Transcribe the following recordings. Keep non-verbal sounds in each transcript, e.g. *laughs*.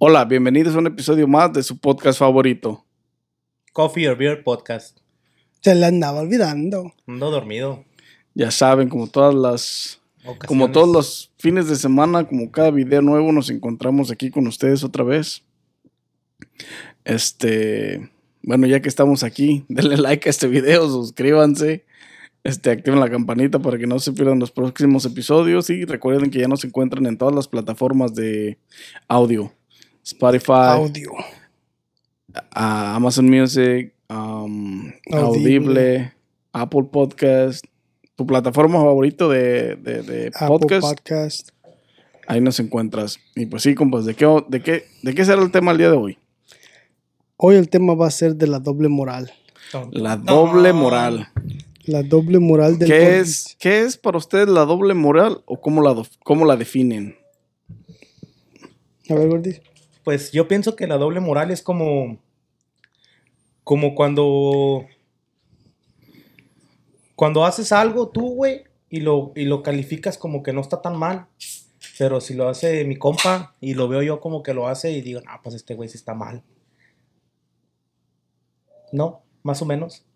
Hola, bienvenidos a un episodio más de su podcast favorito. Coffee or Beer Podcast. Se le andaba olvidando. Ando dormido. Ya saben, como todas las como todos los fines de semana, como cada video nuevo, nos encontramos aquí con ustedes otra vez. Este, bueno, ya que estamos aquí, *laughs* denle like a este video, suscríbanse, este, activen la campanita para que no se pierdan los próximos episodios y recuerden que ya nos encuentran en todas las plataformas de audio, Spotify, Audio. Amazon Music, um, Audible. Audible, Apple Podcast, tu plataforma favorito de, de, podcast. Podcast. Ahí nos encuentras. Y pues sí, compas, ¿de qué, de qué, de qué será el tema el día de hoy? Hoy el tema va a ser de la doble moral. La doble moral. La doble moral del ¿Qué es, ¿Qué es para ustedes la doble moral o cómo la, cómo la definen? A ver, Gordy. Pues yo pienso que la doble moral es como. Como cuando. Cuando haces algo tú, güey, y lo, y lo calificas como que no está tan mal. Pero si lo hace mi compa y lo veo yo como que lo hace y digo, ah, pues este güey sí está mal. ¿No? Más o menos.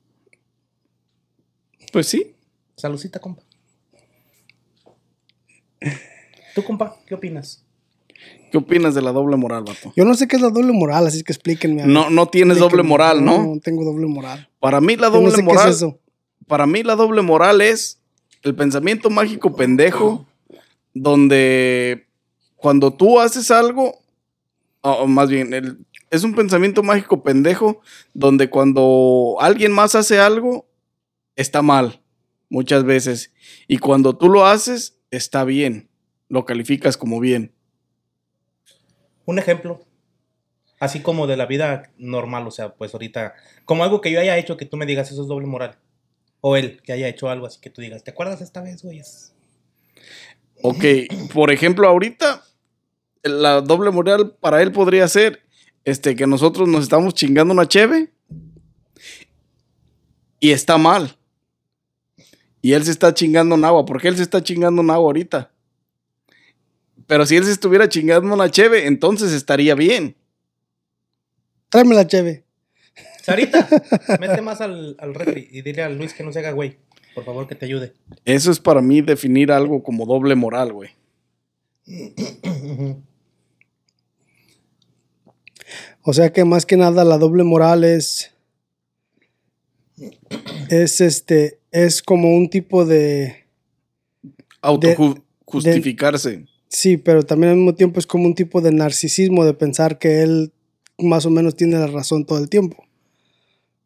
Pues sí. Saludcita, compa. ¿Tú, compa? ¿Qué opinas? ¿Qué opinas de la doble moral, vato? Yo no sé qué es la doble moral, así que explíquenme. No, no tienes doble moral, ¿no? No tengo doble moral. Para mí la no doble sé moral. qué es eso. para mí la doble moral es el pensamiento mágico pendejo donde cuando tú haces algo, o o más bien, el- es un pensamiento mágico pendejo donde cuando alguien más hace algo, está mal, muchas veces. Y cuando tú lo haces, está bien, lo calificas como bien. Un ejemplo. Así como de la vida normal, o sea, pues ahorita, como algo que yo haya hecho que tú me digas eso es doble moral. O él que haya hecho algo así que tú digas, ¿te acuerdas esta vez, güey? Ok, por ejemplo, ahorita la doble moral para él podría ser este, que nosotros nos estamos chingando una cheve y está mal. Y él se está chingando un agua. ¿Por qué él se está chingando un agua ahorita? Pero si él se estuviera chingando una cheve, entonces estaría bien. Tráeme la cheve. Sarita, *laughs* mete más al, al refri y dile a Luis que no se haga güey. Por favor, que te ayude. Eso es para mí definir algo como doble moral, güey. O sea que más que nada la doble moral es. Es este. Es como un tipo de. Autojustificarse. Sí, pero también al mismo tiempo es como un tipo de narcisismo de pensar que él más o menos tiene la razón todo el tiempo.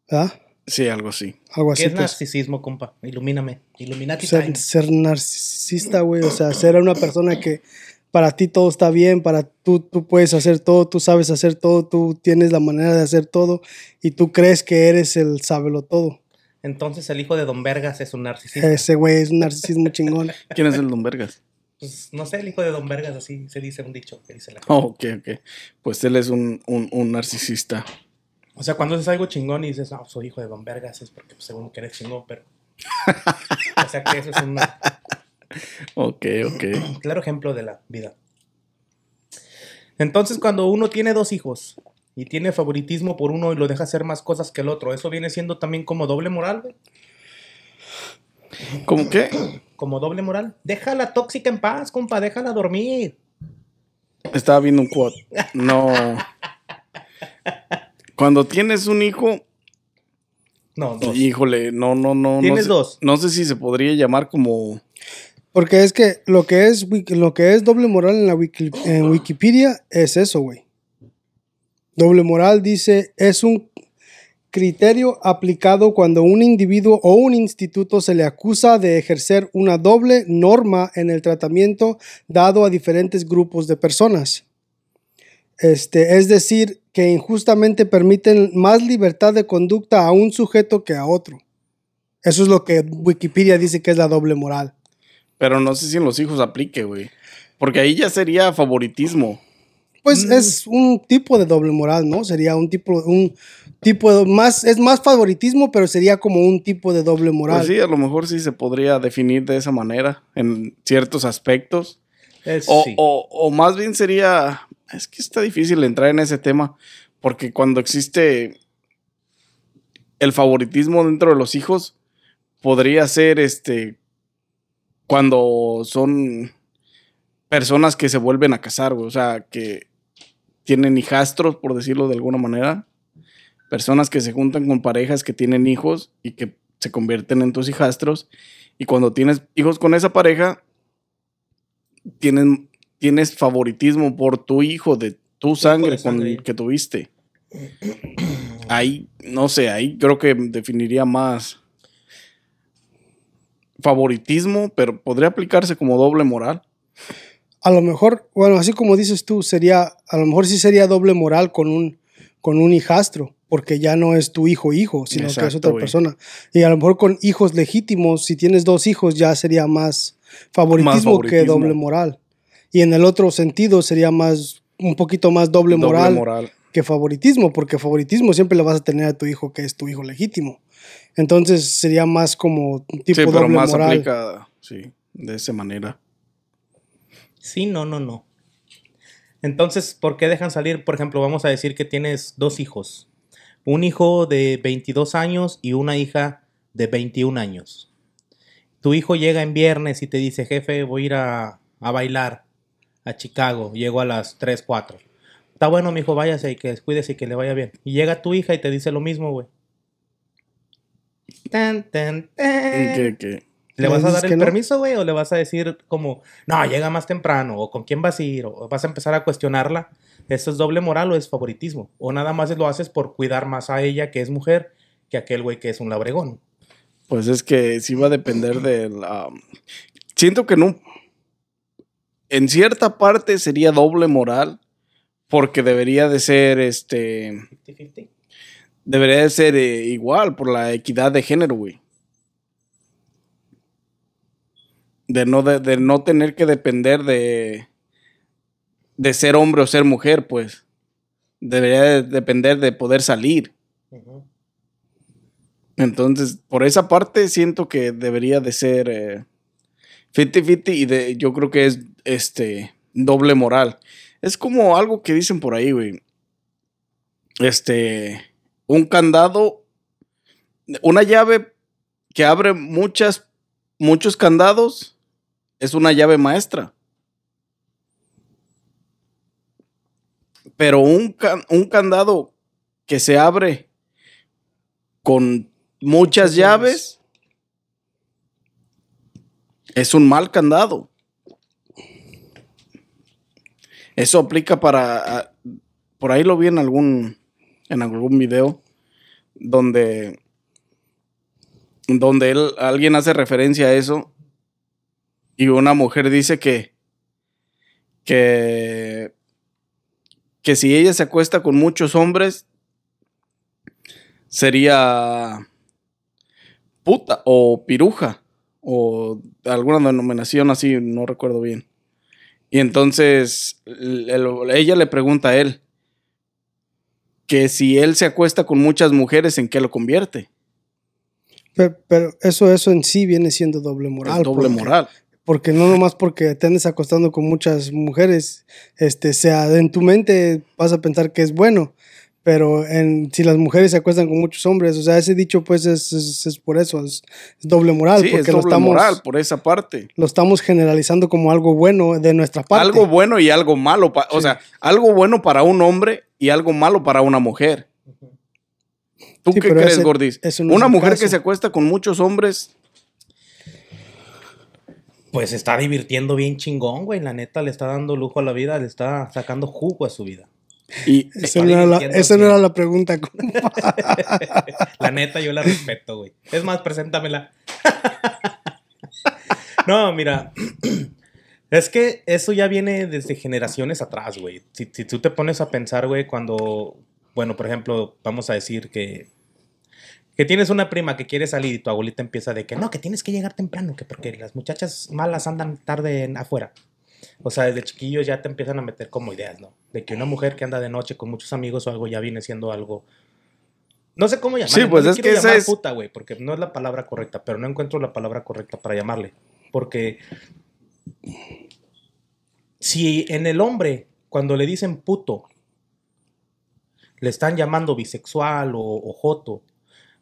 ¿Verdad? Sí, algo así. Algo ¿Qué así. es pues. narcisismo, compa? Ilumíname. Illuminati time. ser, ser narcisista, güey. O sea, ser una persona que para ti todo está bien, para tú, tú puedes hacer todo, tú sabes hacer todo, tú tienes la manera de hacer todo y tú crees que eres el sábelo todo. Entonces el hijo de Don Vergas es un narcisista. Ese güey es un narcisismo chingón. ¿Quién es el Don Vergas? Pues, no sé, el hijo de Don Vergas, así se dice un dicho que dice la gente. Oh, ok, ok. Pues él es un, un, un narcisista. O sea, cuando haces algo chingón y dices, no, soy hijo de Don Vergas, es porque pues, según que eres chingón, pero. *laughs* o sea, que eso es un Ok, ok. *clears throat* claro ejemplo de la vida. Entonces, cuando uno tiene dos hijos y tiene favoritismo por uno y lo deja hacer más cosas que el otro, ¿eso viene siendo también como doble moral? ¿Cómo qué? Como doble moral. Deja la tóxica en paz, compa, déjala dormir. Estaba viendo un quote. No. Cuando tienes un hijo, No, dos. híjole, no, no, no. ¿Tienes no sé, dos? No sé si se podría llamar como. Porque es que lo que es, lo que es doble moral en, la wiki- en Wikipedia es eso, güey. Doble moral dice, es un criterio aplicado cuando un individuo o un instituto se le acusa de ejercer una doble norma en el tratamiento dado a diferentes grupos de personas. Este, es decir, que injustamente permiten más libertad de conducta a un sujeto que a otro. Eso es lo que Wikipedia dice que es la doble moral. Pero no sé si en los hijos aplique, güey. Porque ahí ya sería favoritismo. Pues Mm. es un tipo de doble moral, ¿no? Sería un tipo, un tipo de más, es más favoritismo, pero sería como un tipo de doble moral. Pues sí, a lo mejor sí se podría definir de esa manera en ciertos aspectos. Es- O, sí. o- o más bien sería Es que está difícil entrar en ese tema, porque cuando existe el favoritismo dentro de los hijos, podría ser este cuando son personas que se vuelven a casar, güey. O sea, que tienen hijastros, por decirlo de alguna manera. Personas que se juntan con parejas que tienen hijos y que se convierten en tus hijastros. Y cuando tienes hijos con esa pareja, tienen, tienes favoritismo por tu hijo de tu sangre, de sangre. con el que tuviste. Ahí, no sé, ahí creo que definiría más favoritismo, pero podría aplicarse como doble moral. A lo mejor, bueno, así como dices tú, sería, a lo mejor sí sería doble moral con un, con un hijastro, porque ya no es tu hijo hijo, sino que es otra persona. Y a lo mejor con hijos legítimos, si tienes dos hijos, ya sería más favoritismo, que favoritismo. doble moral. Y en el otro sentido sería más, un poquito más doble, Doble moral, moral. que favoritismo, porque favoritismo siempre le vas a tener a tu hijo que es tu hijo legítimo. Entonces sería más como tipo Sí, pero doble más moral. sí, de esa manera. Sí, no, no, no. Entonces, ¿por qué dejan salir? Por ejemplo, vamos a decir que tienes dos hijos. Un hijo de 22 años y una hija de 21 años. Tu hijo llega en viernes y te dice, jefe, voy a ir a, a bailar a Chicago. Llego a las 3, 4. Está bueno, mi hijo, váyase y que cuídese y que le vaya bien. Y llega tu hija y te dice lo mismo, güey. Tan, tan, tan. ¿Le ¿Le vas a dar el no? permiso, güey? ¿O le vas a decir como, no, llega más temprano? ¿O con quién vas a ir? ¿O vas a empezar a cuestionarla? ¿Eso es doble moral o es favoritismo? ¿O nada más lo haces por cuidar más a ella, que es mujer, que aquel güey que es un labregón? pues es que sí va a depender de la... Siento que no... En cierta parte sería doble moral, porque debería de ser, este... 50-50. Debería de ser eh, igual por la equidad de género, güey. De no, de, de no tener que depender de, de ser hombre o ser mujer, pues. Debería de depender de poder salir. Entonces, por esa parte siento que debería de ser eh, 50-50 y de, yo creo que es este doble moral. Es como algo que dicen por ahí, güey. Este, un candado, una llave que abre muchas, muchos candados, es una llave maestra. Pero un, can- un candado que se abre con muchas llaves es un mal candado. Eso aplica para. Por ahí lo vi en algún. En algún video. Donde. Donde él, alguien hace referencia a eso. Y una mujer dice que. Que. Que si ella se acuesta con muchos hombres. Sería. Puta o piruja. O alguna denominación así, no recuerdo bien. Y entonces el- el- ella le pregunta a él que si él se acuesta con muchas mujeres, ¿en qué lo convierte? Pero, pero eso, eso en sí viene siendo doble moral. Es doble moral. Porque no nomás porque te andes acostando con muchas mujeres, este, sea en tu mente vas a pensar que es bueno, pero en, si las mujeres se acuestan con muchos hombres, o sea, ese dicho pues es, es, es por eso, es, es doble moral, Sí, es porque lo doble estamos, moral por esa parte. lo estamos generalizando como algo bueno de nuestra parte. Algo bueno y algo malo. O sea, algo bueno para un hombre y algo malo para una mujer. ¿Tú Sí, qué crees, ese- Gordis? no es una mujer caso. que se acuesta con muchos hombres, Pues se está divirtiendo bien chingón, güey. La neta le está dando lujo a la vida, le está sacando jugo a su vida. y Esa no, era la, divirtiendo esa no así. era la pregunta. compa. *laughs* La neta, yo la respeto, güey. Es más, preséntamela. *laughs* no, mira. *clears throat* Es que eso ya viene desde generaciones atrás, güey. Si, si tú te pones a pensar, güey, cuando, bueno, por ejemplo, vamos a decir que, que tienes una prima que quiere salir y tu abuelita empieza de que no, que tienes que llegar temprano, que porque las muchachas malas andan tarde en- afuera. O sea, desde chiquillos ya te empiezan a meter como ideas, ¿no? De que una mujer que anda de noche con muchos amigos o algo ya viene siendo algo. No sé cómo llamarle. Sí, pues no es quiero que esa es- puta, güey, porque no es la palabra correcta, pero no encuentro la palabra correcta para llamarle. Porque si en el hombre cuando le dicen puto, le están llamando bisexual o, o joto.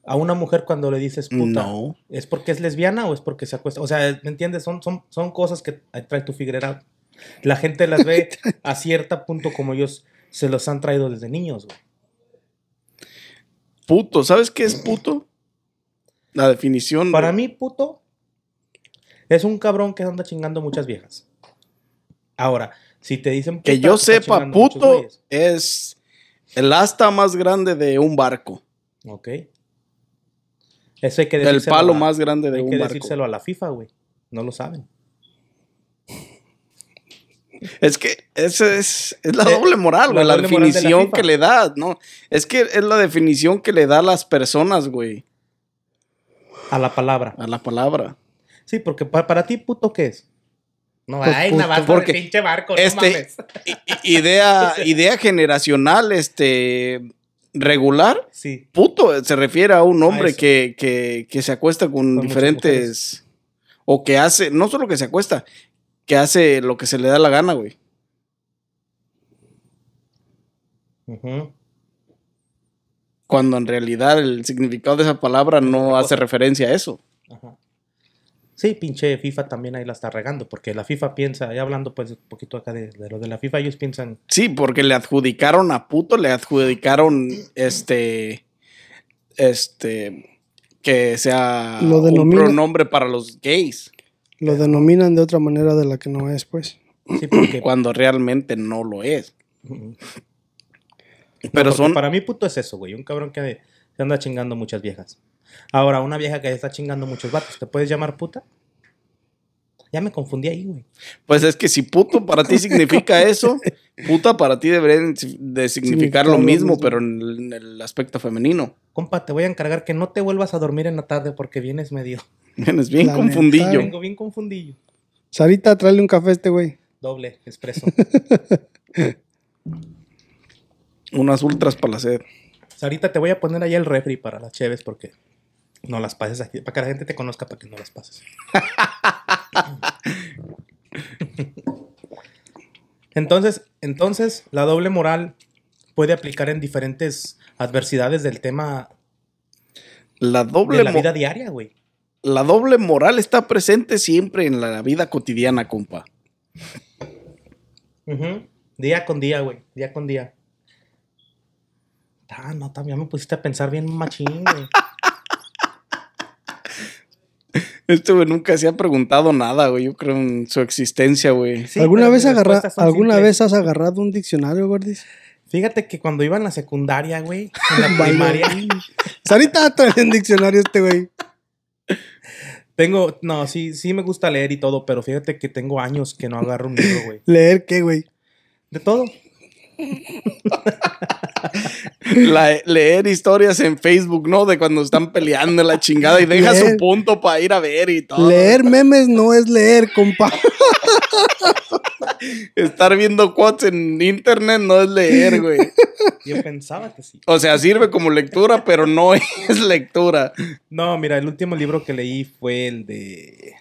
A una mujer cuando le dices puta, No. ¿es porque es lesbiana o es porque se acuesta? O sea, ¿me entiendes? Son, son, son cosas que trae tu figuera. La gente las ve a cierto punto como ellos se los han traído desde niños, güey. Puto. ¿Sabes qué es puto? La definición. Para mí, puto es un cabrón que anda chingando muchas viejas. Ahora, si te dicen Que yo sepa, puto es el asta más grande de un barco. Ok. Eso hay que El palo a- más grande de Hay un que barco. decírselo a la FIFA, güey. No lo saben. Es que esa es, es la Eh, doble moral, güey. La, definición que le da, ¿no? Es que es la definición que le da a las personas, güey. A la palabra. A la palabra. Sí, porque pa- para, ti, puto, ¿qué es? No, Pues ay, puto, navaja porque de pinche barco, este- no mames. Idea, *laughs* idea generacional, este, regular. Sí, Puto se refiere a un hombre que, que, que se acuesta con, diferentes. O que hace, no solo que se acuesta, que hace lo que se le da la gana, güey. Ujú. Cuando en realidad el significado de esa palabra no hace referencia a eso. Ajá. Sí, pinche FIFA también ahí la está regando, porque la FIFA piensa, ya hablando pues un poquito acá de, de lo de la FIFA, ellos piensan, Sí, porque le adjudicaron a puto, le adjudicaron este. Este. Que sea Lo un pronombre para los gays. Lo denominan de otra manera de la que no es, pues. sí, porque... *clears throat* Cuando realmente no lo es. Pero son. Para mí puto es eso, güey, un cabrón que anda chingando muchas viejas. Ahora, una vieja que está chingando muchos vatos, ¿te puedes llamar puta? Ya me confundí ahí, güey. Pues es que si puto para ti significa *laughs* eso, puta para ti debería de significar Significar lo lo mismo, pero en el, en el aspecto femenino. Compa, te voy a encargar que no te vuelvas a dormir en la tarde porque vienes medio. *laughs* Vienes bien La confundillo. neta. Vengo bien confundillo. Sarita, tráele un café a este güey. Doble, expreso. *laughs* Unas ultras para la sed. Ahorita te voy a poner ahí el refri para las cheves porque no las pases aquí. Para que la gente te conozca, para que no las pases. entonces, entonces, la doble moral puede aplicar en diferentes adversidades del tema La doble, de la vida diaria, güey. la doble moral está presente siempre en la vida cotidiana, compa. Día con día, güey. Día con día. Ah, no, también me pusiste a pensar bien machín, güey. *laughs* Este güey nunca se ha preguntado nada, güey. Yo creo en su existencia, güey. Sí, ¿Alguna vez agarra, alguna vez has agarrado un diccionario, Gordis? Fíjate que cuando iba en la secundaria, güey, en la *laughs* primaria, Sarita, trae un diccionario este güey. tengo, no, sí, sí me gusta leer y todo, pero fíjate que tengo años que no agarro un libro, güey. ¿Leer qué, güey? De todo. La- leer historias en Facebook, ¿no? De cuando están peleando la chingada y deja Leer. su punto para ir a ver y todo. Leer memes no es leer, compa. Estar viendo quotes en internet no es leer, güey. Yo pensaba que sí. O sea, sirve como lectura, pero no *laughs* es lectura. No, mira, el último libro que leí fue el de.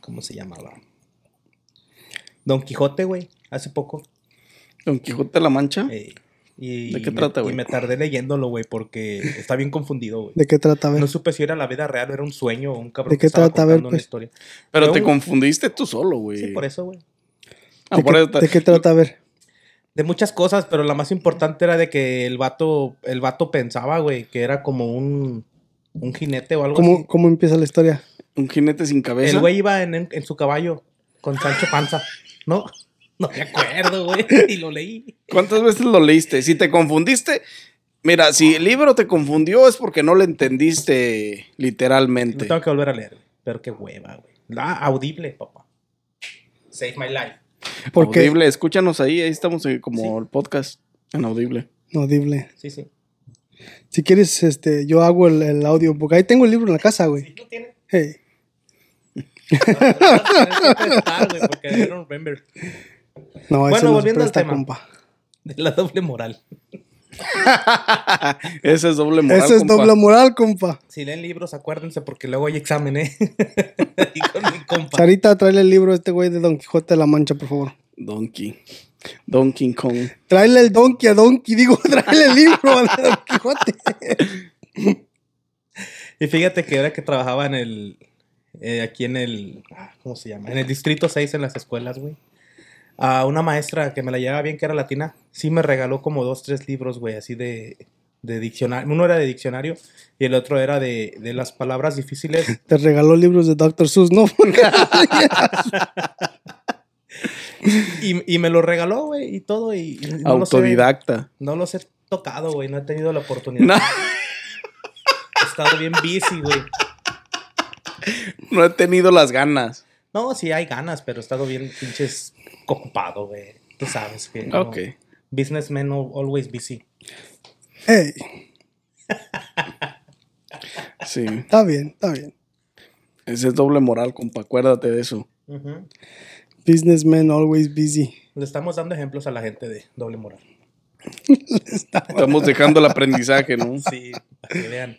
¿Cómo se llamaba? Don Quijote, güey, hace poco. Don Quijote de la Mancha. Eh, y, ¿De qué me- trata, Y güey? me tardé leyéndolo, güey, porque está bien confundido, güey. ¿De qué trata? A ver. No supe si era la vida real o era un sueño o un cabrón ¿De que qué estaba trata? A ver, contando una pues. historia. Pero Pero te un- confundiste tú solo, güey. Sí, por eso, güey. Ah, ¿De, por qué, eso te- de qué trata? A ver. De muchas cosas, pero la más importante era de que el vato, el vato pensaba, güey, que era como un, un jinete o algo ¿Cómo, así. ¿Cómo empieza la historia? Un jinete sin cabeza. El güey iba en, en- en su caballo con Sancho Panza. No, no me acuerdo, güey. Y lo leí. ¿Cuántas veces lo leíste? Si te confundiste, mira, si el libro te confundió es porque no lo entendiste Lo literalmente. tengo que volver a leer, güey. Pero qué hueva, güey. La audible, papá. Save my life. Porque Audible, escúchanos ahí, ahí estamos eh, como Sí. el podcast en Audible. no, audible. Sí, sí. Si quieres, este, yo hago el, el audio, porque ahí tengo el libro en la casa, güey. Sí, lo tiene. Hey. Estar, güey, porque I don't remember. No, Bueno, volviendo al tema. compa. De la doble moral. *laughs* Ese es doble moral. Eso es compa. doble moral, compa. Si leen libros, acuérdense, porque luego hay examen, ¿eh? y con mi compa. Sarita, tráele el libro a este güey de Don Quijote de la Mancha, por favor. Donkey. Donkey Kong. Tráele el Donkey a Donkey, digo, *laughs* tráele el libro a Don Quijote. Y fíjate que era que trabajaba en el. eh, aquí en el. ah, ¿Cómo se llama? En el distrito 6 en las escuelas, güey. A una maestra que me la llevaba bien, que era latina, sí me regaló como dos, tres libros, güey, así de, de diccionario. Uno era de diccionario y el otro era de, de las palabras difíciles. *laughs* Te regaló libros de Dr. Seuss, ¿no? *laughs* Y, y me lo regaló, güey, y todo. Y, y no los he- Autodidacta. no los he tocado, güey. No he tenido la oportunidad. No, He estado bien busy, güey. no he tenido las ganas. No, sí hay ganas, pero he estado bien pinches ocupado, güey. Tú sabes que. no. Ok. Businessmen al- always busy. Hey, *laughs* Sí. está bien, está bien. Ese es doble moral, compa. Acuérdate de eso. Ujú. Businessman always busy. Le estamos dando ejemplos a la gente de doble moral. *laughs* Estamos dejando el aprendizaje, ¿no? *laughs* Sí, para que vean.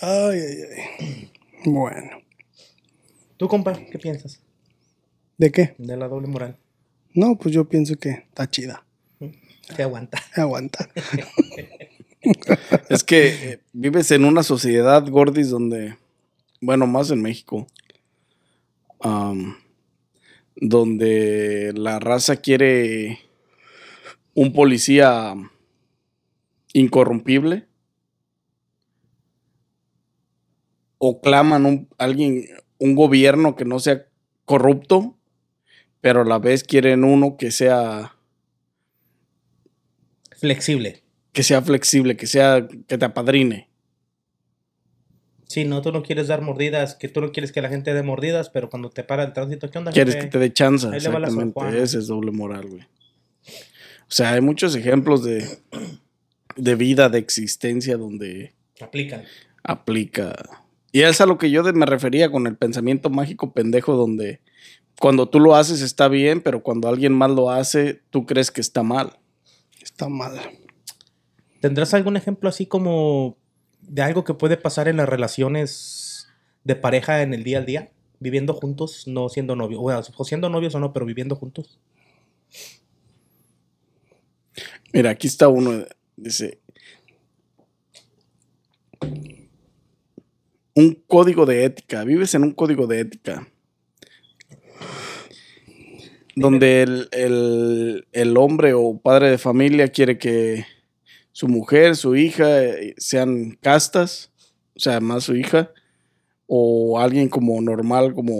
Ay, ay, ay. Bueno. ¿Tú, compa, qué piensas ¿De qué? de la doble moral? No, pues yo pienso que está chida. ¿Qué aguanta? Aguanta. Es que eh, vives en una sociedad, Gordis, donde, bueno, más en México, donde la raza quiere un policía incorrompible o claman un, alguien, un gobierno que no sea corrupto, pero a la vez quieren uno que sea Flexible. que sea flexible, que sea que te apadrine. Sí, no, tú no quieres dar mordidas, que tú no quieres que la gente dé mordidas, pero cuando te para el tránsito, ¿qué onda? Quieres que te dé chance, exactamente. Ese es doble moral, güey. O sea, hay muchos ejemplos de, de vida, de existencia donde Aplican. aplica. Y es a lo que yo de- me refería con el pensamiento mágico pendejo, donde cuando tú lo haces está bien, pero cuando alguien más lo hace, tú crees que está mal. Está mal. ¿Tendrás algún ejemplo así como de algo que puede pasar en las relaciones de pareja en el día al día? Viviendo juntos, no siendo novios. Bueno, o siendo novios o no, pero viviendo juntos. Mira, aquí está uno, dice, un código de ética, vives en un código de ética, donde el, el- hombre o padre de familia quiere que su mujer, su hija eh, sean castas, o sea, más su hija, o alguien como normal, como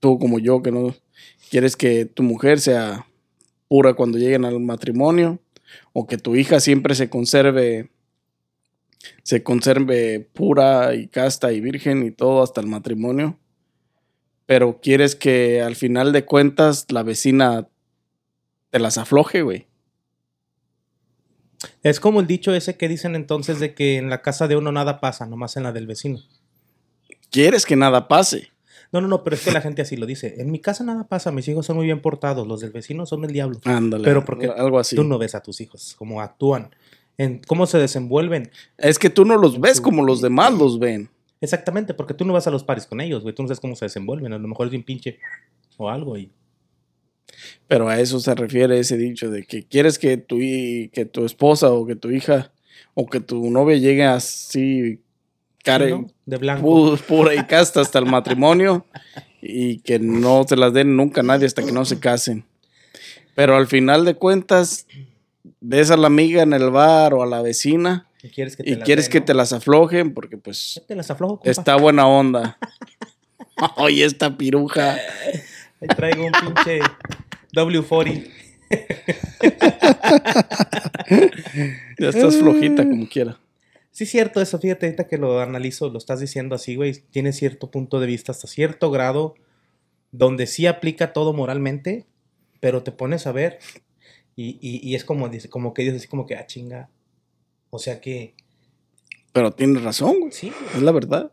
tú, como yo, que no quieres que tu mujer sea pura cuando lleguen al matrimonio o que tu hija siempre se conserve se conserve pura y casta y virgen y todo hasta el matrimonio pero quieres que al final de cuentas la vecina te las afloje, güey. Es como el dicho ese que dicen entonces de que en la casa de uno nada pasa, nomás en la del vecino. Quieres que nada pase. No, no, no, pero es que la gente así lo dice. En mi casa nada pasa, mis hijos son muy bien portados, los del vecino son el diablo. Ándale. Pero porque algo así. Tú no ves a tus hijos, cómo actúan, en cómo se desenvuelven. Es que tú no los ves como los demás los ven. Exactamente, porque tú no vas a los pares con ellos, güey. Tú no sabes cómo se desenvuelven. A lo mejor es bien pinche o algo. Y... Pero a eso se refiere ese dicho de que quieres que tu, que tu esposa o que tu hija o que tu novia llegue así care, ¿no? De blanco. pu- pura y casta hasta el matrimonio y que no se las den nunca a nadie hasta que no se casen. Pero al final de cuentas, ves a la amiga en el bar o a la vecina y quieres que te y las quieres den, que ¿no? te las aflojen porque pues Te las aflojo, compa. está buena onda. *laughs* Oye, esta piruja. Ahí traigo un pinche W40. *laughs* Ya estás flojita como quiera. Sí, cierto eso. Fíjate, ahorita que lo analizo, lo estás diciendo así, güey. Tiene cierto punto de vista hasta cierto grado donde sí aplica todo moralmente, pero te pones a ver y, y- y es como, como que dices así como que, ah, chinga. O sea que, Pero tienes razón, güey. sí, güey. Es la verdad.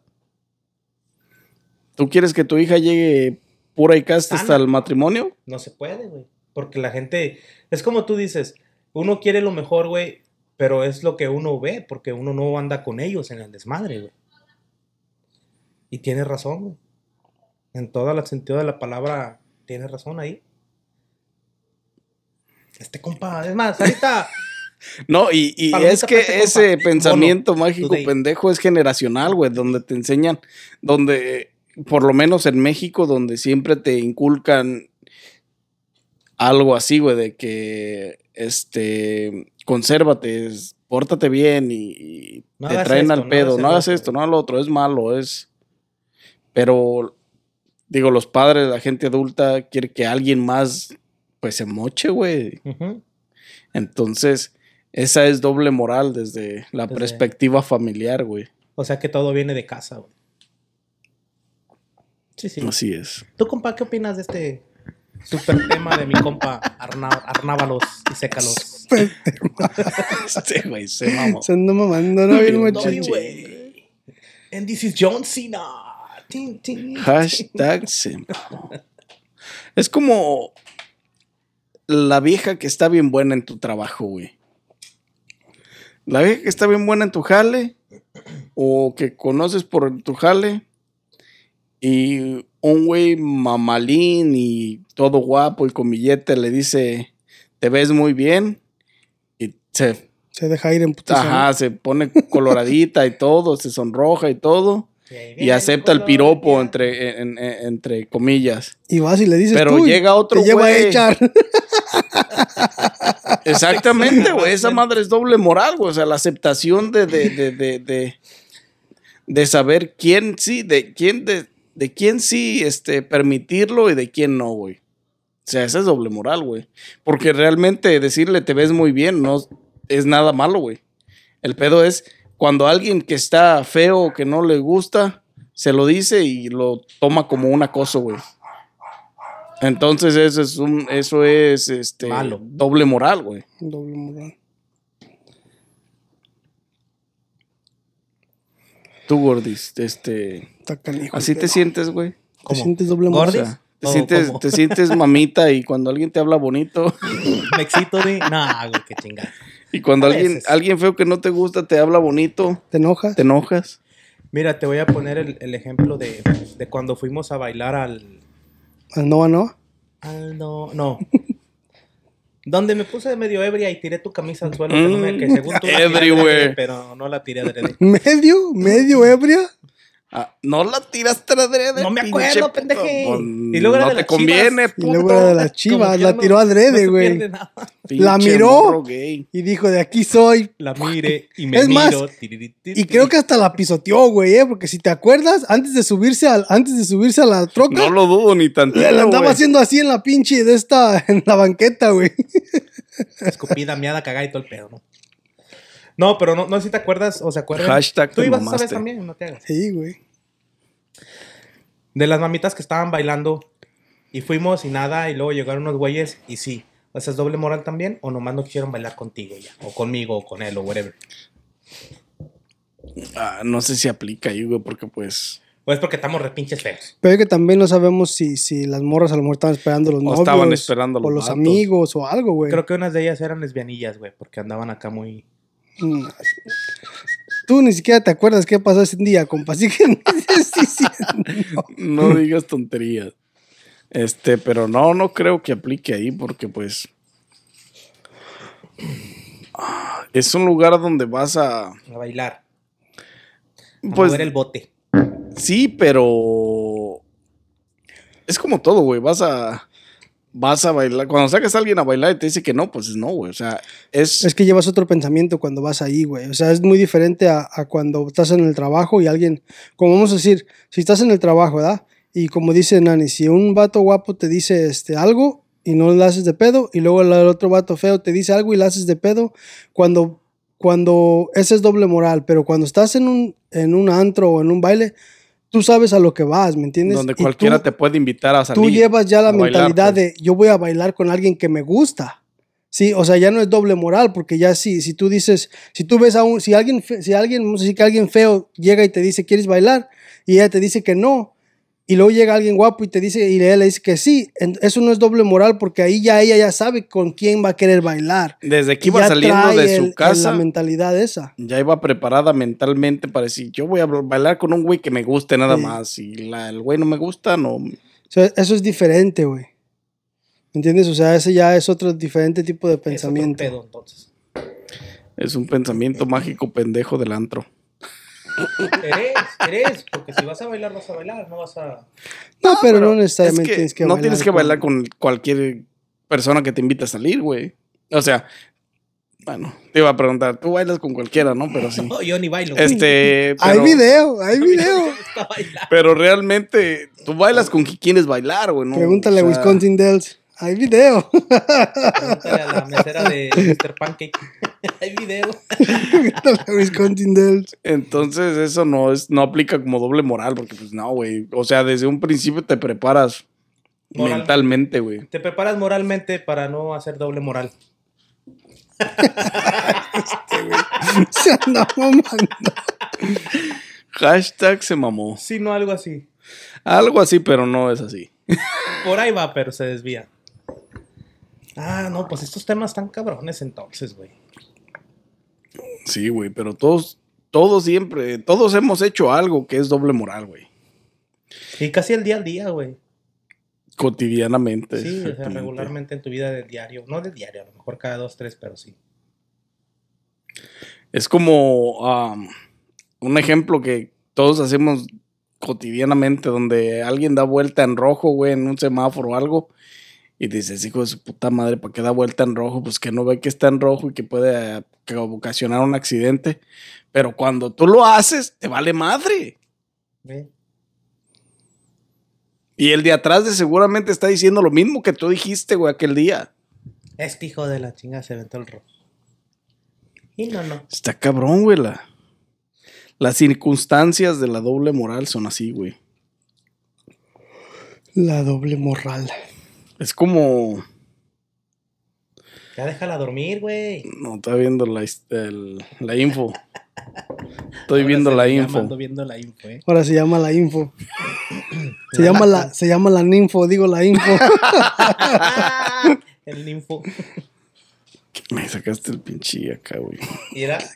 ¿Tú quieres que tu hija llegue pura y casta hasta el matrimonio? No se puede, güey. Porque la gente, es como tú dices, uno quiere lo mejor, güey, pero es lo que uno ve, porque uno no anda con ellos en el desmadre, güey. Y tienes razón, güey. En todo el sentido de la palabra, tienes razón ahí. Este compa, es más, ahorita. *laughs* No, y, y es que ese pensamiento Bono, mágico today. pendejo es generacional, güey, donde te enseñan, donde, por lo menos en México, donde siempre te inculcan algo así, güey, de que, este, consérvate, es- pórtate bien y, y No te traen esto, al pedo, no hagas esto, no hagas lo otro, es malo, es... Pero, digo, los padres, la gente adulta quiere que alguien más, pues, se moche, güey. Entonces, esa es doble moral desde la Desde- perspectiva familiar, güey. O sea que todo viene de casa, güey. Sí, sí. Así es. ¿Tú, compa, qué opinas de este super tema de mi compa Arna Arnábalos y Sécalos? *laughs* Este güey se mamó. Se anda mamando, ¿no? Bien güey. And this is John Cena. Tin, tin. Hashtag se mamó. Es como la vieja que está bien buena en tu trabajo, güey. La vieja que está bien buena en tu jale o que conoces por tu jale y un güey mamalín y todo guapo y con billete le dice, te ves muy bien y se Se deja ir en puta Ajá, se pone coloradita y todo, se sonroja y todo. Y acepta el piropo entre, en- en- entre comillas. Y vas y le dices Pero llega otro te lleva a güey. echar. *laughs* *laughs* Exactamente, güey. Esa madre es doble moral, güey. O sea, la aceptación de, de, de, de, de, saber quién sí, de quién, de, de quién sí este, permitirlo y de quién no, güey. O sea, esa es doble moral, güey. Porque realmente decirle te ves muy bien no es nada malo, güey. El pedo es cuando alguien que está feo o que no le gusta, se lo dice y lo toma como un acoso, güey. Entonces eso es un, eso es este Malo. doble moral, güey. Doble moral. Tú, Gordis, este. Canijo, ¿Así te sientes, güey? ¿Te sientes doble moral? ¿Gordis? sea, te ¿O sientes, cómo? te sientes *laughs* mamita y cuando alguien te habla bonito Me excito de. Nah, güey, qué chingada. y cuando alguien, alguien feo que no te gusta te habla bonito, ¿Te enojas? te enojas. Mira, te voy a poner el, el ejemplo de, de cuando fuimos a bailar al. Al no, a no. al no. No. Donde me puse medio ebria y tiré tu camisa al suelo. que no me- que según tú la *laughs* Everywhere. adrede, Pero no la tiré adrede. *laughs* ¿Medio? ¿Medio ebria? Ah, no la tiraste adrede. No me acuerdo, pendeje. Pues, Y luego era no de te las conviene, Chivas. Y luego era de las chivas, la no- tiró no adrede, se güey. la miró. Y dijo, de aquí soy. La mire y me Es más, miro. Y creo que hasta la pisoteó, güey, ¿eh? Porque si te acuerdas, antes de subirse, al, antes de subirse a la troca, No lo dudo ni tantito. le andaba haciendo así en la pinche de esta, *laughs* en la banqueta, güey. Escupida, miada, cagada y todo el pedo, ¿no? No, pero no, no sé si te acuerdas o se acuerdan. Hashtag Tú ibas vez mamaste. también, no te hagas. Sí, güey. De las mamitas que estaban bailando y fuimos y nada, y luego llegaron unos güeyes y sí. O sea, ¿es doble moral también? ¿O nomás no quisieron bailar contigo ya? O conmigo, o con él, o whatever. Ah, no sé si aplica ahí, güey, porque pues. O es porque estamos repinches feos. Pero es que también no sabemos si, si las morras a lo mejor estaban esperando los O novios. estaban esperando a los O los vatos. amigos o algo, güey. Creo que unas de ellas eran lesbianillas, güey, porque andaban acá muy... Tú ni siquiera te acuerdas qué pasó ese día, compa. Así que *laughs* no estés diciendo. No digas tonterías. Este, pero no, no creo que aplique ahí porque pues es un lugar donde vas a A bailar. A pues mover el bote. sí, pero es como todo, güey, vas a vas a bailar, cuando sacas a alguien a bailar y te dice que no, pues no, güey, o sea, es, Es que llevas otro pensamiento cuando vas ahí, güey. O sea, es muy diferente a, cuando estás en el trabajo y alguien, como vamos a decir, si estás en el trabajo, ¿verdad? Y como dice Nani, si un vato guapo te dice este, algo y no le haces de pedo, y luego el otro vato feo te dice algo y le haces de pedo, cuando, cuando ese es doble moral, pero cuando estás en un, en un antro o en un baile, tú sabes a lo que vas, ¿me entiendes? donde Y cualquiera tú- te puede invitar a salir. tú llevas ya la bailar, mentalidad pues. de yo voy a bailar con alguien que me gusta. Sí, o sea, ya no es doble moral, porque ya sí, si tú dices, si tú ves a un, si alguien, si alguien, que alguien feo llega y te dice, ¿quieres bailar? Y ella te dice que no, y luego llega alguien guapo y te dice, y ella le dice que sí, eso no es doble moral, porque ahí ya ella ya sabe con quién va a querer bailar. Desde iba ya saliendo trae de su el- casa, la mentalidad esa. ya iba preparada mentalmente para decir, yo voy a bailar con un güey que me guste nada Sí. más. Y la, el güey no me gusta, no. O sea, eso es diferente, güey. ¿Entiendes? O sea, ese ya es otro diferente tipo de Es otro pensamiento. pedo, entonces. Es un pensamiento mágico pendejo del antro. Eres, eres, porque si vas a bailar, vas a bailar, no vas a... No, pero, no Es necesariamente que tienes que no bailar. tienes que bailar con cualquier persona que te invite a salir, güey. O sea, bueno, te iba a preguntar, tú bailas con cualquiera, ¿no? Pero sí. *laughs* No, yo ni bailo. Este, Hay video, hay video. *laughs* Pero realmente tú bailas con quien quieres bailar, güey, ¿no? Pregúntale O a Wisconsin Dells. Hay video. Pregúntale a la mesera de Mr. Pancake. *laughs* Hay video. Pregúntale a Wisconsin Dells. Entonces eso no es, no aplica como doble moral, porque pues no, güey. O sea, desde un principio te preparas Moral. mentalmente, güey. Te preparas moralmente para no hacer doble moral. Se anda mamando. Hashtag se mamó. Si no, algo así. Algo así, pero no es así. Por ahí va, pero se desvía. Ah, no, pues estos temas están cabrones entonces, güey. Sí, güey, pero todos, todos siempre, todos hemos hecho algo que es doble moral, güey. Y casi el día al día, güey. Cotidianamente. Sí, o sea, regularmente en tu vida de diario. No de diario, a lo mejor cada dos, tres, pero sí. Es como um, un ejemplo que todos hacemos cotidianamente, donde alguien da vuelta en rojo, güey, en un semáforo o algo, y dices, hijo de su puta madre, ¿para qué da vuelta en rojo? Pues que no ve que está en rojo y que puede eh, que ocasionar un accidente. Pero cuando tú lo haces, te vale madre. ¿Ve? Y el de atrás de seguramente está diciendo lo mismo que tú dijiste, güey, aquel día. Este hijo de la chinga se aventó el rojo. Y no, no. Está cabrón, güey. La, las circunstancias de la doble moral son así, güey. La doble moral. Es como... Ya déjala dormir, güey. No, está viendo la, el- la info. *laughs* Estoy Ahora viendo se la info. ando viendo la info, eh. Ahora se llama la info. *coughs* Se llama la, se llama la ninfo, digo la info. *laughs* el ninfo. Me sacaste el pinche acá, güey.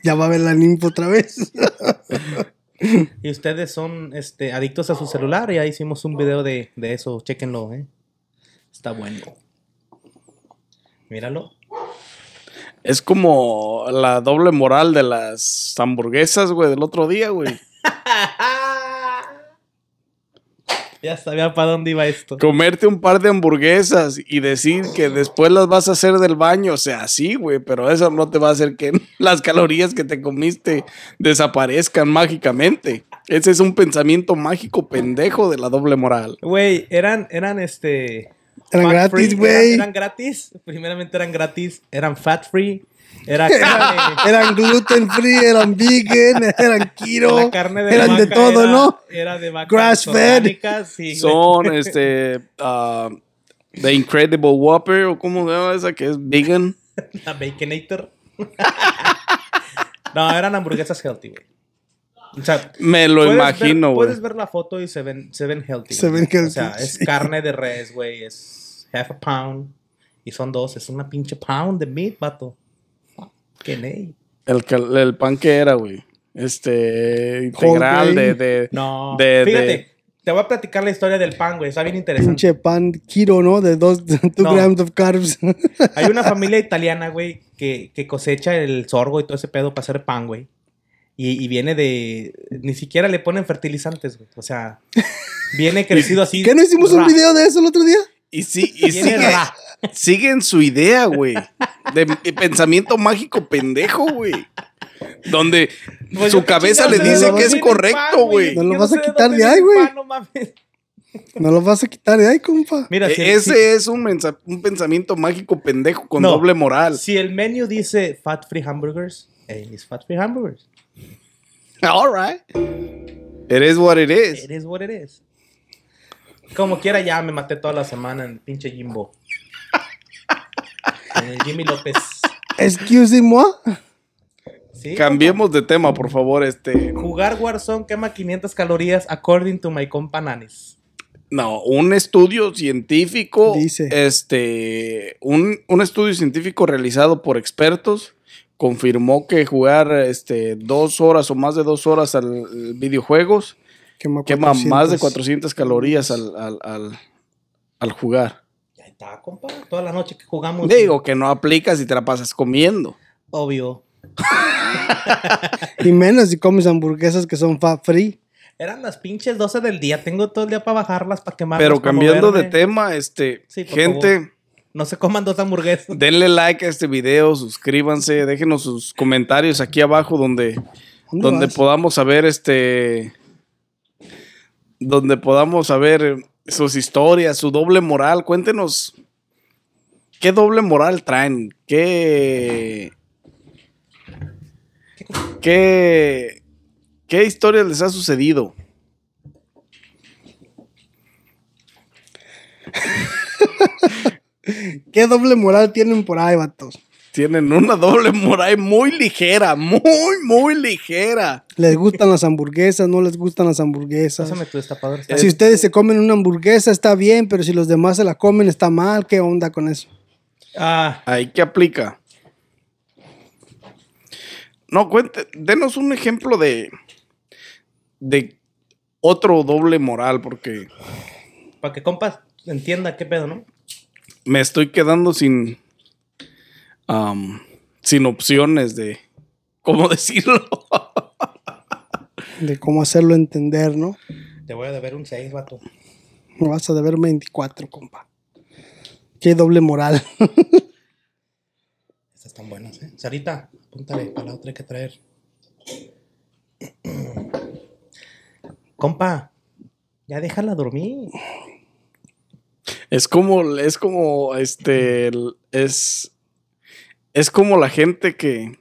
Ya va a ver la ninfo otra vez. *laughs* y ustedes son este, adictos a su celular. Ya hicimos un video de, de eso. Chéquenlo, eh. Está bueno. Míralo. Es como la doble moral de las hamburguesas, güey, del otro día, güey. *laughs* ya sabía para dónde iba esto. Comerte un par de hamburguesas y decir que después las vas a hacer del baño, o sea, sí, güey, pero eso no te va a hacer que *laughs* las calorías que te comiste desaparezcan mágicamente. Ese es un pensamiento mágico pendejo de la doble moral. Güey, eran, eran este. Eran fat gratis, güey. Eran, eran gratis. Primeramente eran gratis. Eran fat free. Era *laughs* carne. Eran gluten free, eran vegan, *laughs* eran keto. la carne de eran de vaca todo, era- ¿no? Era de vacas Grass fed. sí. Son, *laughs* este, ah, The Incredible Whopper, o cómo se llama esa, que es vegan. La Baconator. no, eran hamburguesas healthy, güey. O sea, Me lo imagino, güey. Puedes ver la foto y se ven, se ven healthy. Se ven healthy, O sea, es carne de res, güey. Es half a pound. Y son dos. Es una pinche pound de meat, vato. Que ney. El, el pan que era, güey. Este, integral de, No. de- Fíjate, de- te voy a platicar la historia del pan, güey. Está bien interesante. Pinche pan keto, ¿no? De dos, *laughs* two No. grams of carbs. Hay una familia italiana, güey, que, que cosecha el sorgo y todo ese pedo para hacer pan, güey. Y, y viene de. Ni siquiera le ponen fertilizantes, güey. O sea, viene crecido así. *laughs* ¿Qué no hicimos un video de eso el otro día? Y sí, y sigue, ra. sigue en su idea, güey. De, de pensamiento mágico pendejo, güey. Donde Pues su cabeza le dice que es correcto, güey. No lo vas a quitar de ahí, güey. no mames. No lo vas a quitar de ahí, compa. Mira, si el, E- ese es un, mensa- un pensamiento mágico pendejo con No. doble moral. si, si el menú dice fat free hamburgers, hey, es fat free hamburgers. *laughs* All right. It is what it is. It is what it is. Como quiera, ya me maté toda la semana en el pinche Jimbo. *laughs* En el Jimmy López. Excuse-moi. ¿Sí? Cambiemos de tema, por favor. Este, Jugar Warzone quema 500 calorías according to my compa Nanis. no, un estudio científico, Dice. este, un, un estudio científico realizado por expertos confirmó que jugar, este, dos horas o más de dos horas al videojuegos Quema, quema más de 400. 400 calorías al, al, al, al jugar. Ya, está, compa. Toda la noche que jugamos. Digo que no aplicas y te la pasas comiendo. Obvio. *laughs* Y menos si comes hamburguesas que son fat free. Eran las pinches 12 del día. Tengo todo el día para bajarlas, para quemarlas. Pero cambiando de tema, este, Sí, gente, No se coman dos hamburguesas. denle like a este video, suscríbanse, déjenos sus comentarios aquí abajo donde, ¿Dónde donde vas? podamos saber este, donde podamos saber sus historias, su doble moral. Cuéntenos qué doble moral traen, qué, qué, qué historias les ha sucedido. *laughs* ¿Qué doble moral tienen por ahí, vatos? Tienen una doble moral muy ligera, muy, muy ligera. ¿Les gustan las hamburguesas? ¿No les gustan las hamburguesas? Pásame tu destapador. Si ustedes se comen una hamburguesa está bien, pero si los demás se la comen está mal. ¿Qué onda con eso? Ah, Ahí que aplica. No, cuente, denos un ejemplo de, de otro doble moral, porque para que compas entienda qué pedo, ¿no? Me estoy quedando sin, am, sin opciones de cómo *laughs* decirlo. De cómo hacerlo entender, ¿no? Te voy a deber un 6, vato. Me vas a deber 24, compa. Qué doble moral. *laughs* Estas están buenas, ¿eh? Sarita, apúntale, para la otra hay que traer. *clears throat* Compa, ya déjala dormir. Es como, es como, este, es, es como la gente que,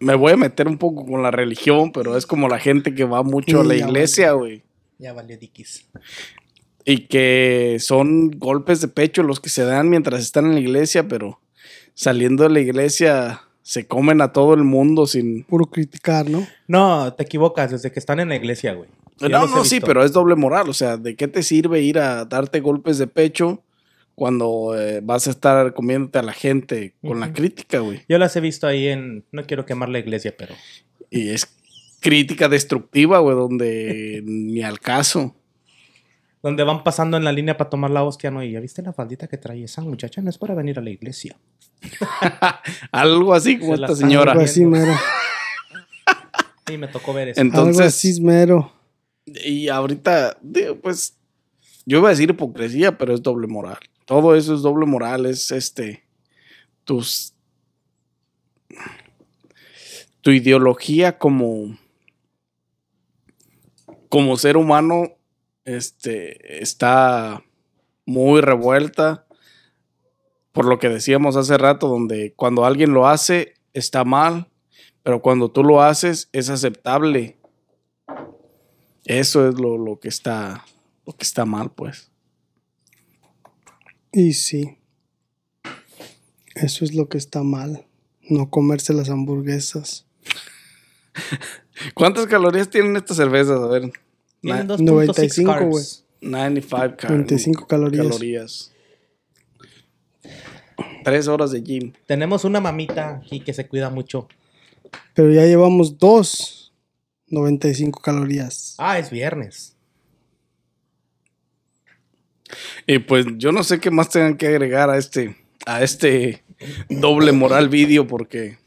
me voy a meter un poco con la religión, pero es como la gente que va mucho a la iglesia, güey. Ya valió Dikis. Y que son golpes de pecho los que se dan mientras están en la iglesia, pero saliendo de la iglesia se comen a todo el mundo sin... Puro criticar, ¿no? No, te equivocas, desde que están en la iglesia, güey. Yo No, no, sí, pero es doble moral. O sea, ¿de qué te sirve ir a darte golpes de pecho cuando eh, vas a estar comiéndote a la gente con la crítica, güey? Yo las he visto ahí en. No quiero quemar la iglesia, pero. Y es crítica destructiva, güey, donde *laughs* ni al caso. Donde van pasando en la línea para tomar la hostia, ¿no? Y ya viste la faldita que trae esa muchacha, no es para venir a la iglesia. *laughs* Algo así como Se esta señora. Algo así, mero. Y me tocó ver eso. Entonces- Algo así, mero. Y ahorita, pues, yo iba a decir hipocresía, pero es doble moral. Todo eso es doble moral, es este, tus, tu ideología como, como ser humano, este, está muy revuelta por lo que decíamos hace rato, donde cuando alguien lo hace está mal, pero cuando tú lo haces es aceptable. Eso es lo, lo que está lo que está mal, pues. Y sí. Eso es lo que está mal. No comerse las hamburguesas. *laughs* ¿Cuántas calorías tienen estas cervezas? A ver. Tienen Na- 2.6 95, carbs. güey. 95 cal- 25 calorías. calorías. Tres horas de gym. Tenemos una mamita aquí que se cuida mucho. Pero ya llevamos dos 95 calorías. Ah, es viernes. Y pues yo no sé qué más tengan que agregar a este, a este doble moral vídeo, porque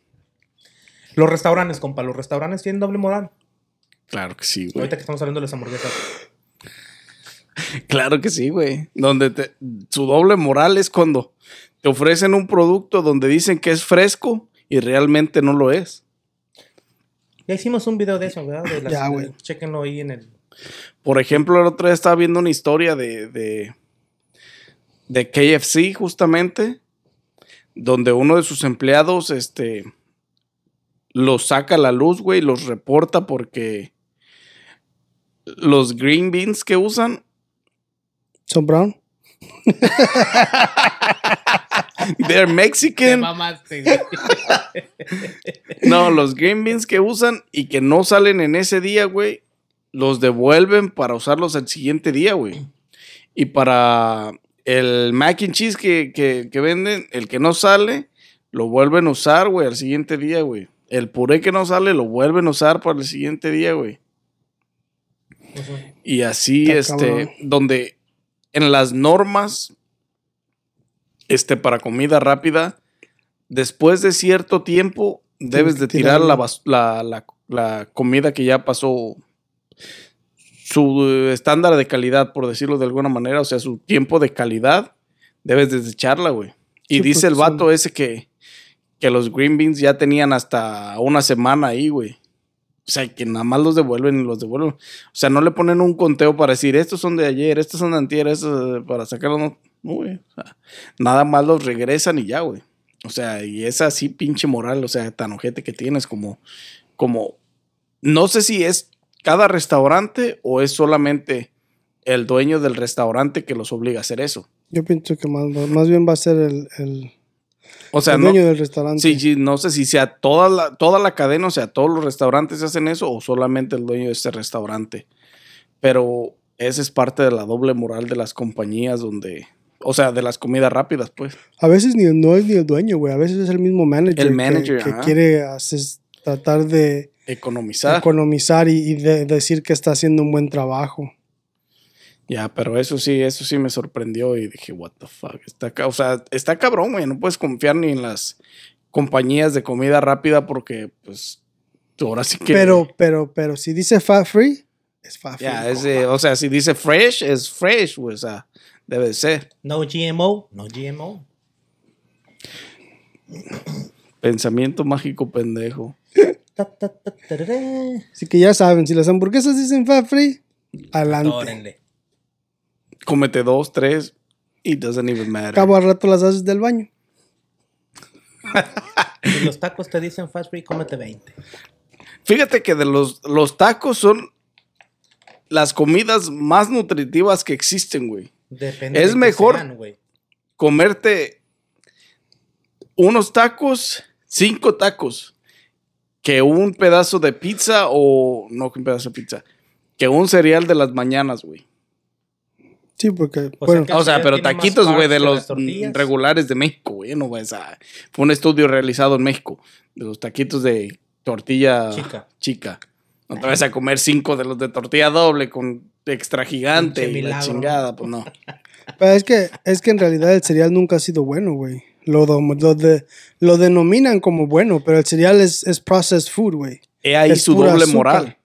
Los restaurantes, compa, los restaurantes tienen doble moral. claro que sí, güey. Ahorita que estamos hablando de las hamburguesas. Claro que sí, güey. Donde te- su doble moral es cuando te ofrecen un producto donde dicen que es fresco y realmente no lo es. Ya hicimos un video de eso, ¿verdad? De *laughs* las- Ya, güey. Chéquenlo ahí en el. Por ejemplo, el otro día estaba viendo una historia de, de, de KFC, justamente, donde uno de sus empleados, este, los saca a la luz, güey, los reporta porque los green beans que usan, ¿Son brown? *laughs* they're Mexican. *laughs* No, los green beans que usan y que no salen en ese día, güey, los devuelven para usarlos el siguiente día, güey. Y para el mac and cheese que, que- que venden, el que no sale, lo vuelven a usar, güey, al siguiente día, güey. El puré que no sale, lo vuelven a usar para el siguiente día, güey. Y así, Está este, cabrón. donde en las normas este, para comida rápida, después de cierto tiempo, debes de tirar la, la, la- la comida que ya pasó su estándar de calidad, por decirlo de alguna manera, o sea, su tiempo de calidad, debes desecharla, güey. Y Sí, dice el vato ese que, que los green beans ya tenían hasta una semana ahí, güey. O sea, que nada más los devuelven y los devuelven. O sea, no le ponen un conteo para decir, estos son de ayer, estos son de antier, estos eh, para sacarlos. No, güey. O sea, nada más los regresan y ya, güey. O sea, y es así pinche moral, o sea, tan ojete que tienes como, como, no sé si es cada restaurante o es solamente el dueño del restaurante que los obliga a hacer eso. Yo pienso que más, más bien va a ser el, el, O sea, el no, dueño del restaurante. sí, sí, no sé si sea toda la, toda la cadena, o sea, todos los restaurantes hacen eso o solamente el dueño de este restaurante. Pero esa es parte de la doble moral de las compañías donde, o sea, de las comidas rápidas, pues. A veces ni, no es ni el dueño, güey. A veces es el mismo manager. El que- manager, que, ajá. quiere hacer- tratar de Economizar. economizar y, y de- decir que está haciendo un buen trabajo. Ya, pero eso sí, eso sí me sorprendió y dije, what the fuck. Está, o sea, está cabrón, güey. No puedes confiar ni en las compañías de comida rápida porque, pues, ahora sí que. Pero, pero, pero si dice fat free, es fat free. Ya, o sea, si dice fresh, es fresh, güey. O sea, debe de ser. No GMO, no GMO. Pensamiento mágico pendejo. Así que ya saben, si las hamburguesas dicen fat free, adelante. Cómete dos, tres. It doesn't even matter. Cabo al rato las haces del baño. Si los tacos te dicen fast free, cómete 20. Fíjate que de los, los tacos son las comidas más nutritivas que existen, güey. Depende Es de mejor- sean, comerte unos tacos, cinco tacos, que un pedazo de pizza o no que un pedazo de pizza, que un cereal de las mañanas, güey. Sí, porque, O sea bueno, O sea, pero taquitos, güey, de los regulares de México, güey. No vas a. Fue un estudio realizado en México de los taquitos de tortilla Chica. chica. No te vas a comer cinco de los de tortilla doble con extra gigante y la chingada, pues no. pero es que, es que en realidad el cereal nunca ha sido bueno, güey. Lo, lo, de, lo denominan como bueno, pero el cereal es, es processed food, güey. He ahí Es su pura doble azúcar. moral.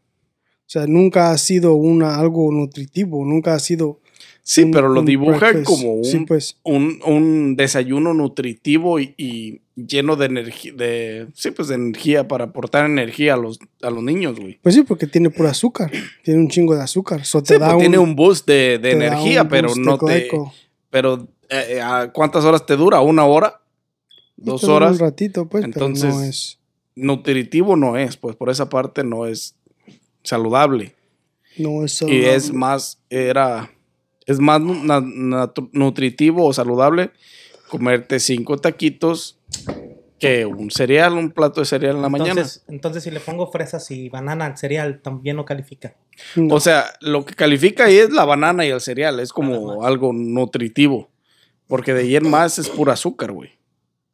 O sea, nunca ha sido una, algo nutritivo, nunca ha sido... Sí, un- pero lo breakfast. como un, Sí, pues. un, un desayuno nutritivo y, y lleno de energía, de, sí, pues de energía para aportar energía a los, a los niños, güey. Pues sí, porque tiene pura azúcar. Tiene un chingo de azúcar. So te Sí, da pues tiene un, boost de, de energía, pero no te... Pero, eh, eh, ¿a ¿cuántas horas te dura? ¿Una hora? ¿Dos Te dura horas? Un ratito, pues, Entonces- pero no es... Nutritivo no es, pues por esa parte no es saludable. No es Y es saludable. más, era, es más nutritivo o saludable comerte cinco taquitos que un cereal, un plato de cereal en la mañana. Entonces, entonces, si le pongo fresas y banana al cereal, también no califica. No. O sea, lo que califica ahí es la banana y el cereal, es como algo nutritivo. Porque de ayer más es pura azúcar, güey.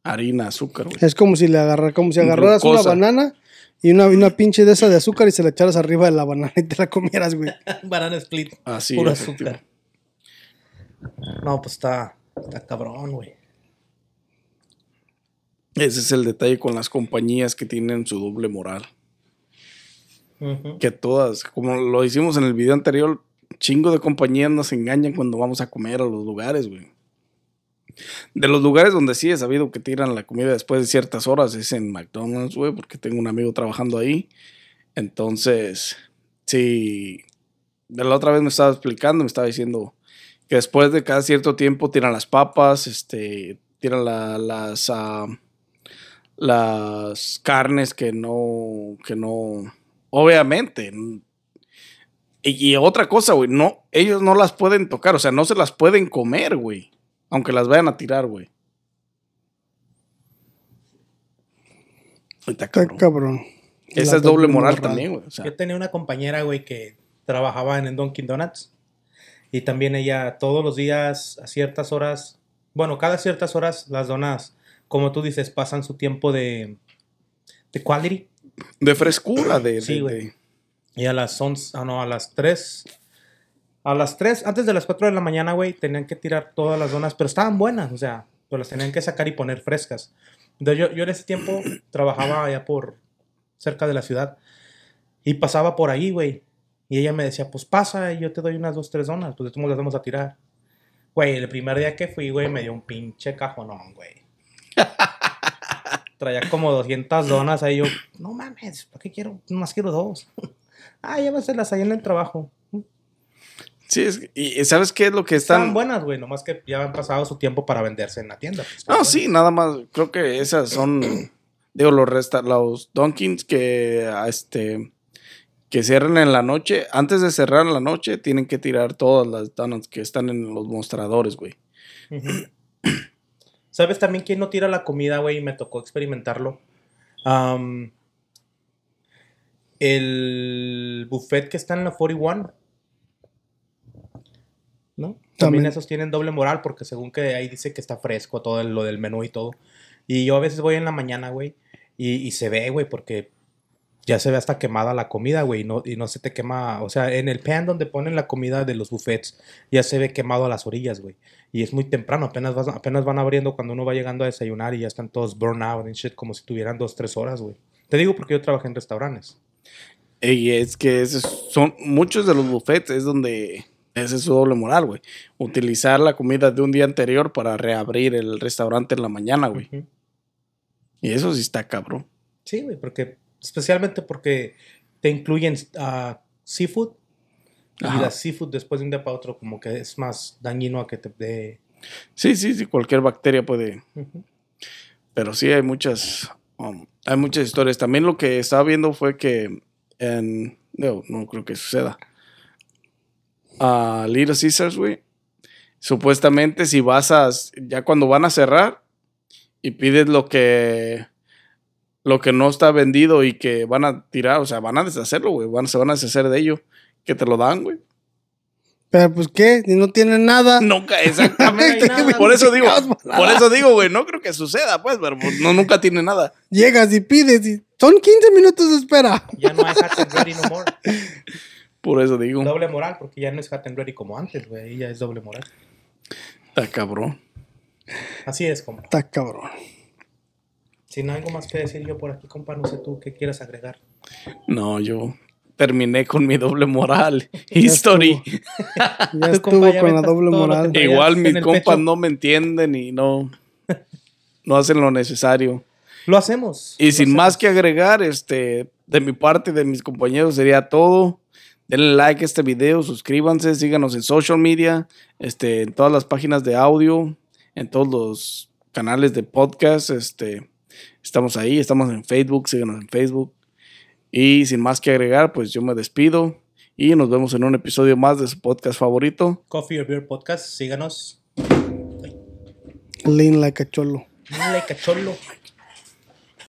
Harina, azúcar, güey. Es como si le agarra, como si agarraras Glucosa. una banana y una, una pinche de esa de azúcar y se la echaras arriba de la banana y te la comieras, güey. *laughs* banana split. Así, puro azúcar. No, pues está, está cabrón, güey. Ese es el detalle con las compañías que tienen su doble moral. Que todas, como lo hicimos en el video anterior, chingo de compañías nos engañan cuando vamos a comer a los lugares, güey. De los lugares donde sí he sabido que tiran la comida después de ciertas horas es en McDonald's, güey, porque tengo un amigo trabajando ahí. Entonces, sí, de la otra vez me estaba explicando, me estaba diciendo que después de cada cierto tiempo tiran las papas, este, tiran la- las, ah, las carnes que no, que no, obviamente. Y, y otra cosa, güey, no, ellos no las pueden tocar, o sea, no se las pueden comer, güey, aunque las vayan a tirar, güey. Está Está cabrón. cabrón. Esa La es doble moral también, güey. o sea. Yo tenía una compañera, güey, que trabajaba en el Dunkin' Donuts. Y también ella todos los días, a ciertas horas, bueno, cada ciertas horas, las donas, como tú dices, pasan su tiempo de, de quality. De frescura, de... Sí, güey. de- Y a las 11, ah, no, a las 3. A las 3, antes de las 4 de la mañana, güey, tenían que tirar todas las donas, pero estaban buenas, o sea, Pero las tenían que sacar y poner frescas. Entonces yo, yo en ese tiempo trabajaba allá por cerca de la ciudad. Y pasaba por ahí, güey. Y ella me decía, pues pasa y yo te doy unas dos, tres donas. Pues tú las vamos a tirar. Güey, el primer día que fui, güey, me dio un pinche cajonón, güey. Traía como 200 donas ahí. Yo, no mames, ¿para qué quiero? Más quiero dos. *laughs* ah, llévaselas ahí en el trabajo. Sí, es- y ¿sabes qué es lo que Están están? buenas, güey. Nomás que ya han pasado su tiempo para venderse en la tienda. pues, No, buenas. sí, nada más. Creo que esas son, *clears throat* digo, los resta los Dunkins que, este, que cierran en la noche. Antes de cerrar en la noche, tienen que tirar todas las donuts que están en los mostradores, güey. ¿Sabes también quién no tira la comida, güey? Y me tocó experimentarlo. El buffet que está en la 41. ¿No? También, También. esos tienen doble moral porque según que ahí dice que está fresco todo lo del menú y todo. Y yo a veces voy en la mañana, güey, y, y se ve, güey, porque ya se ve hasta quemada la comida, güey, y no, y no se te quema, o sea, en el pan donde ponen la comida de los buffets, ya se ve quemado a las orillas, güey. Y es muy temprano, apenas, vas- apenas van abriendo cuando uno va llegando a desayunar y ya están todos burn out and shit, como si tuvieran dos, tres horas, güey. Te digo porque yo trabajé en restaurantes. Y es que esos son muchos de los buffets es donde ese es su doble moral, güey. Utilizar la comida de un día anterior para reabrir el restaurante en la mañana, güey. Y eso sí está cabrón. Sí, güey, porque, especialmente porque te incluyen ah, seafood. Y la seafood después de un día para otro como que es más dañino a que te dé... Sí, sí, sí, cualquier bacteria puede. Pero sí hay muchas, um, hay muchas historias. También lo que estaba viendo fue que en, no, no creo que suceda. A Little Caesars, güey. Supuestamente si vas a, ya cuando van a cerrar y pides lo que, lo que no está vendido y que van a tirar, o sea, van a deshacerlo, güey. Van, se van a deshacer de ello. Que te lo dan, güey. Pero pues qué, si no tienen nada. Nunca, exactamente. *laughs* No nada, por eso digo, por eso digo, güey, no creo que suceda, pues, pero pues, no, nunca tiene nada. Llegas y pides y son 15 minutos de espera. Ya no hay hot and ready no more. *laughs* Por eso digo, Doble moral, porque ya no es hot and ready como antes, güey. Ahí ya es doble moral. está cabrón. Así es, compa. Está cabrón. Si no hay algo más que decir yo por aquí, compa, no sé tú qué quieras agregar. No, yo terminé con mi doble moral. *laughs* History. Ya Tu estuvo compa ya con la doble moral. Igual mis compas pecho. no me entienden y no, *laughs* no hacen lo necesario. Lo hacemos. Y lo sin más que agregar, este, de mi parte, de mis compañeros, sería todo. Denle like a este video, suscríbanse, síganos en social media, este, en todas las páginas de audio, en todos los canales de podcast, este, estamos ahí, estamos en Facebook, síganos en Facebook. Y sin más que agregar, pues yo me despido y nos vemos en un episodio más de su podcast favorito. Coffee or Beer Podcast, síganos. Lean like a cholo. Dale, cacholo.